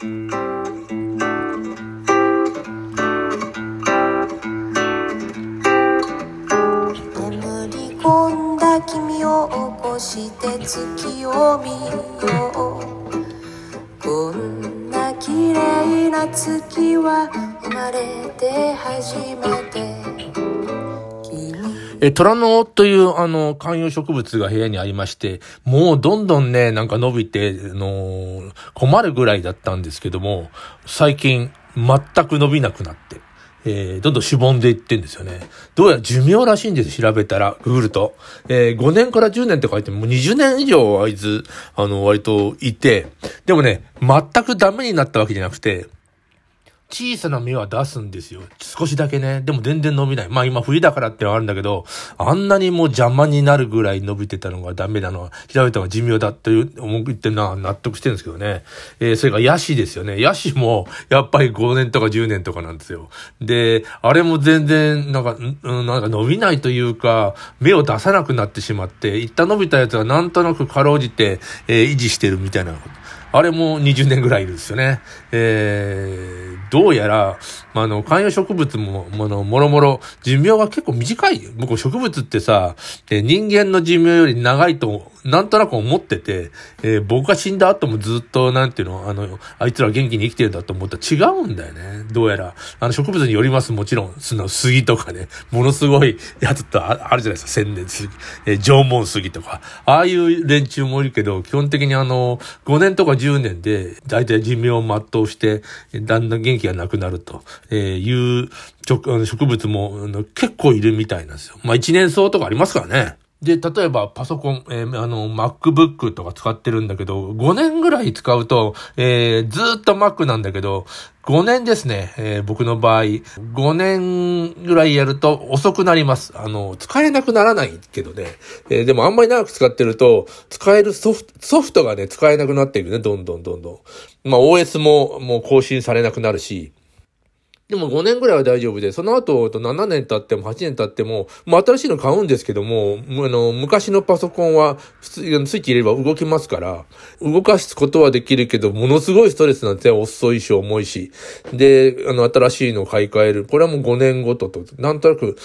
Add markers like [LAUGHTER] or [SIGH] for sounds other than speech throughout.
眠り込んだ君を起こして月え、虎のという、あの、観葉植物が部屋にありまして、もうどんどんね、なんか伸びて、あの困るぐらいだったんですけども、最近、全く伸びなくなって、えー、どんどんしぼんでいってんですよね。どうやら寿命らしいんです、調べたら、ググると。えー、5年から10年って書いても、もう20年以上あいつ、あの、割といて、でもね、全くダメになったわけじゃなくて、小さな芽は出すんですよ。少しだけね。でも全然伸びない。まあ今冬だからってのはあるんだけど、あんなにもう邪魔になるぐらい伸びてたのがダメなのは、調べたのが寿命だっていう思ってるのは納得してるんですけどね。えー、それからヤシですよね。ヤシもやっぱり5年とか10年とかなんですよ。で、あれも全然なんか、うん、なんか伸びないというか、芽を出さなくなってしまって、一旦伸びたやつがなんとなくかろうじて、えー、維持してるみたいなあれも20年ぐらいいるんですよね。えー、どうやら、まあ、の、観葉植物も、もの、もろもろ、寿命が結構短い。僕、植物ってさ、人間の寿命より長いとなんとなく思ってて、えー、僕が死んだ後もずっと、なんていうの、あの、あいつら元気に生きてるんだと思ったら違うんだよね。どうやら。あの、植物によります、もちろん。その、杉とかね、ものすごいやつとあるじゃないですか、千年杉、えー、縄文杉とか。ああいう連中もいるけど、基本的にあの、5年とか10年で、だいたい寿命を全うして、だんだん元気がなくなると、えー、いう植物も結構いるみたいなんですよ。まあ、一年草とかありますからね。で、例えばパソコン、えー、あの、MacBook とか使ってるんだけど、5年ぐらい使うと、えー、ずっと Mac なんだけど、5年ですね、えー、僕の場合、5年ぐらいやると遅くなります。あの、使えなくならないけどね。えー、でもあんまり長く使ってると、使えるソフト、ソフトがね、使えなくなっていくね、どんどんどんどん。まあ、OS ももう更新されなくなるし、でも5年ぐらいは大丈夫で、その後、7年経っても8年経っても、もう新しいの買うんですけども、あの、昔のパソコンは、普通、スイッチ入れれば動きますから、動かすことはできるけど、ものすごいストレスなんて遅いし重いし、で、あの、新しいの買い替える。これはもう5年ごとと、なんとなく、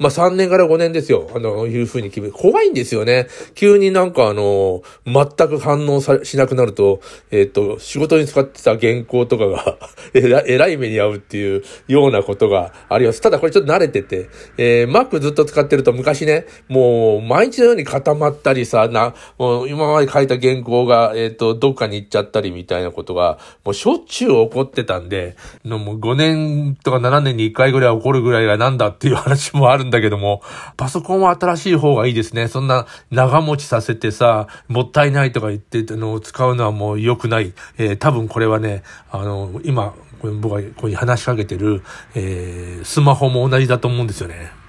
まあ、3年から5年ですよ。あの、いうふうに決め、怖いんですよね。急になんかあの、全く反応さしなくなると、えっ、と、仕事に使ってた原稿とかが [LAUGHS] えら、[LAUGHS] えらい目に遭うっていう、ようなことがあります。ただこれちょっと慣れてて、えー、Mac ずっと使ってると昔ね、もう毎日のように固まったりさ、な、もう今まで書いた原稿が、えっ、ー、と、どっかに行っちゃったりみたいなことが、もうしょっちゅう起こってたんで、のもう5年とか7年に1回ぐらい起こるぐらいがなんだっていう話もあるんだけども、パソコンは新しい方がいいですね。そんな長持ちさせてさ、もったいないとか言ってあの使うのはもう良くない。えー、多分これはね、あの、今、僕がここに話しかけてる、えー、スマホも同じだと思うんですよね。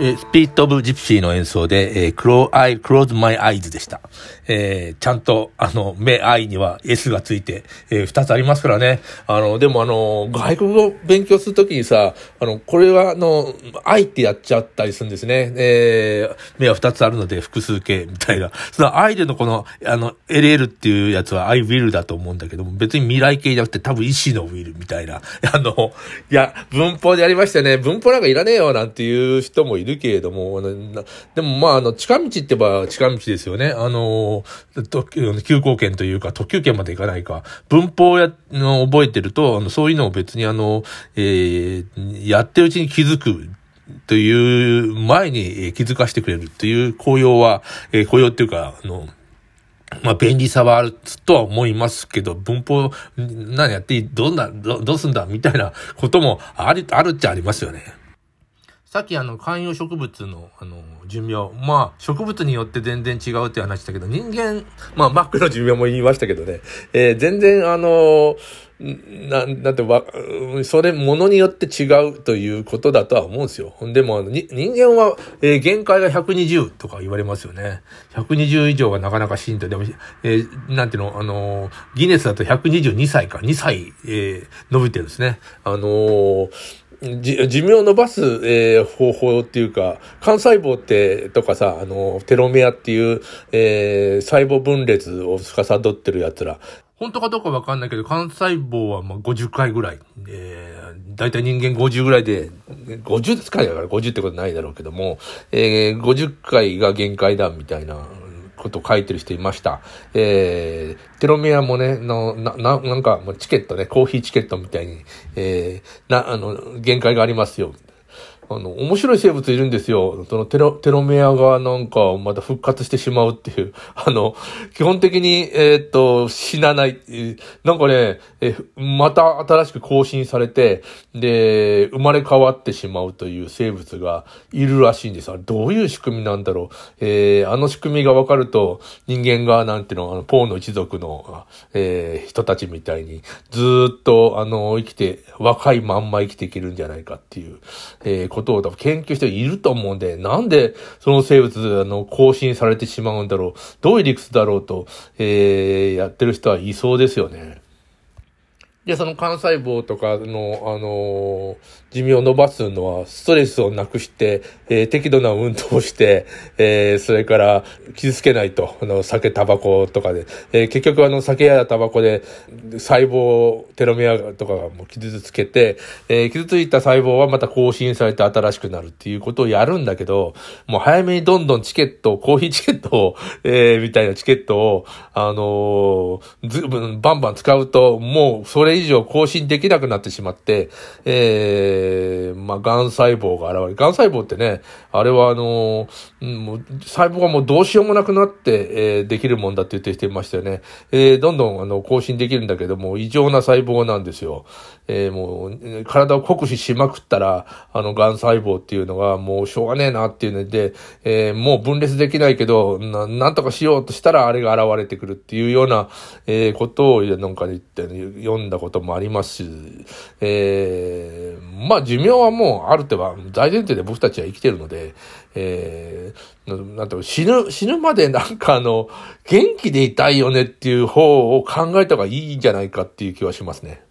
えー、スピリット・オブ・ジプシーの演奏で、えー、Close, I, Close My Eyes でした。えー、ちゃんと、あの、目、愛には S がついて、えー、二つありますからね。あの、でもあの、外国語勉強するときにさ、あの、これはあの、愛ってやっちゃったりするんですね。えー、目は二つあるので複数形みたいな。その愛でのこの、あの、LL っていうやつは I will だと思うんだけども、別に未来形じゃなくて多分意志の will みたいな。あの、いや、文法でやりましたね。文法なんかいらねえよなんていう人もいるるけれども、でもまあ、あの、近道って言えば近道ですよね。あの、急行券というか、特急券まで行かないか。文法や、の覚えてると、あの、そういうのを別にあの、えー、やってるうちに気づく。という前に気づかせてくれるという効用は、えー、効用っていうか、あの、まあ、便利さはあるとは思いますけど、文法、何やっていいどんな、どどうすんだみたいなこともあり、あるっちゃありますよね。さっきあの、観葉植物の、あの、寿命。まあ、植物によって全然違うって話だけど、人間、まあ、マックの寿命も言いましたけどね。えー、全然あの、な、なんてわ、それ、ものによって違うということだとは思うんですよ。でも、人間は、えー、限界が120とか言われますよね。120以上がなかなかしんどい。でも、えー、なんていうの、あのギネスだと122歳か、2歳、えー、伸びてるんですね。あのー寿命を伸ばす、えー、方法っていうか、幹細胞ってとかさ、あの、テロメアっていう、えー、細胞分裂を司ってる奴ら。本当かどうかわかんないけど、幹細胞はまあ50回ぐらい。えー、だいたい人間50ぐらいで、50ですかだから50ってことないだろうけども、えー、50回が限界だみたいなこと書いてる人いました。えー、テロメアもね、の、な、ななんか、チケットね、コーヒーチケットみたいに、えー、な、あの、限界がありますよ。あの、面白い生物いるんですよ。そのテロ、テロメアがなんかまた復活してしまうっていう。[LAUGHS] あの、基本的に、えー、っと、死なない。なんかね、えまた新しく更新されて、で、生まれ変わってしまうという生物がいるらしいんです。あれどういう仕組みなんだろう。えー、あの仕組みがわかると、人間が、なんていうの、あの、ポーの一族の、えー、人たちみたいに、ずっと、あの、生きて、若いまんま生きていけるんじゃないかっていう、えーことを多分研究していると思うんで、なんでその生物、あの、更新されてしまうんだろう、どういう理屈だろうと、えー、やってる人はいそうですよね。で、その幹細胞とかの、あのー、寿命を伸ばすのは、ストレスをなくして、えー、適度な運動をして、えー、それから、傷つけないと、あの、酒、タバコとかで、えー、結局あの、酒やタバコで、細胞、テロメアとかがもう傷つけて、えー、傷ついた細胞はまた更新されて新しくなるっていうことをやるんだけど、もう早めにどんどんチケット、コーヒーチケットを、えー、みたいなチケットを、あのー、ず、バンバン使うと、もうそれ以上更新できなくなってしまって、えーえー、まあ、癌細胞が現れ、癌細胞ってね、あれはあのー、もう細胞がもうどうしようもなくなって、えー、できるもんだって言ってしてましたよね。えー、どんどんあの、更新できるんだけども、異常な細胞なんですよ。えー、もう、体を酷使しまくったら、あの、癌細胞っていうのがもうしょうがねえなっていうので、えー、もう分裂できないけど、な、なんとかしようとしたらあれが現れてくるっていうような、えー、ことをなんか言って、読んだこともありますし、えー、まあ寿命はもうある程度大前提で僕たちは生きてるので、えー、なんて死ぬ、死ぬまでなんかあの、元気でいたいよねっていう方を考えた方がいいんじゃないかっていう気はしますね。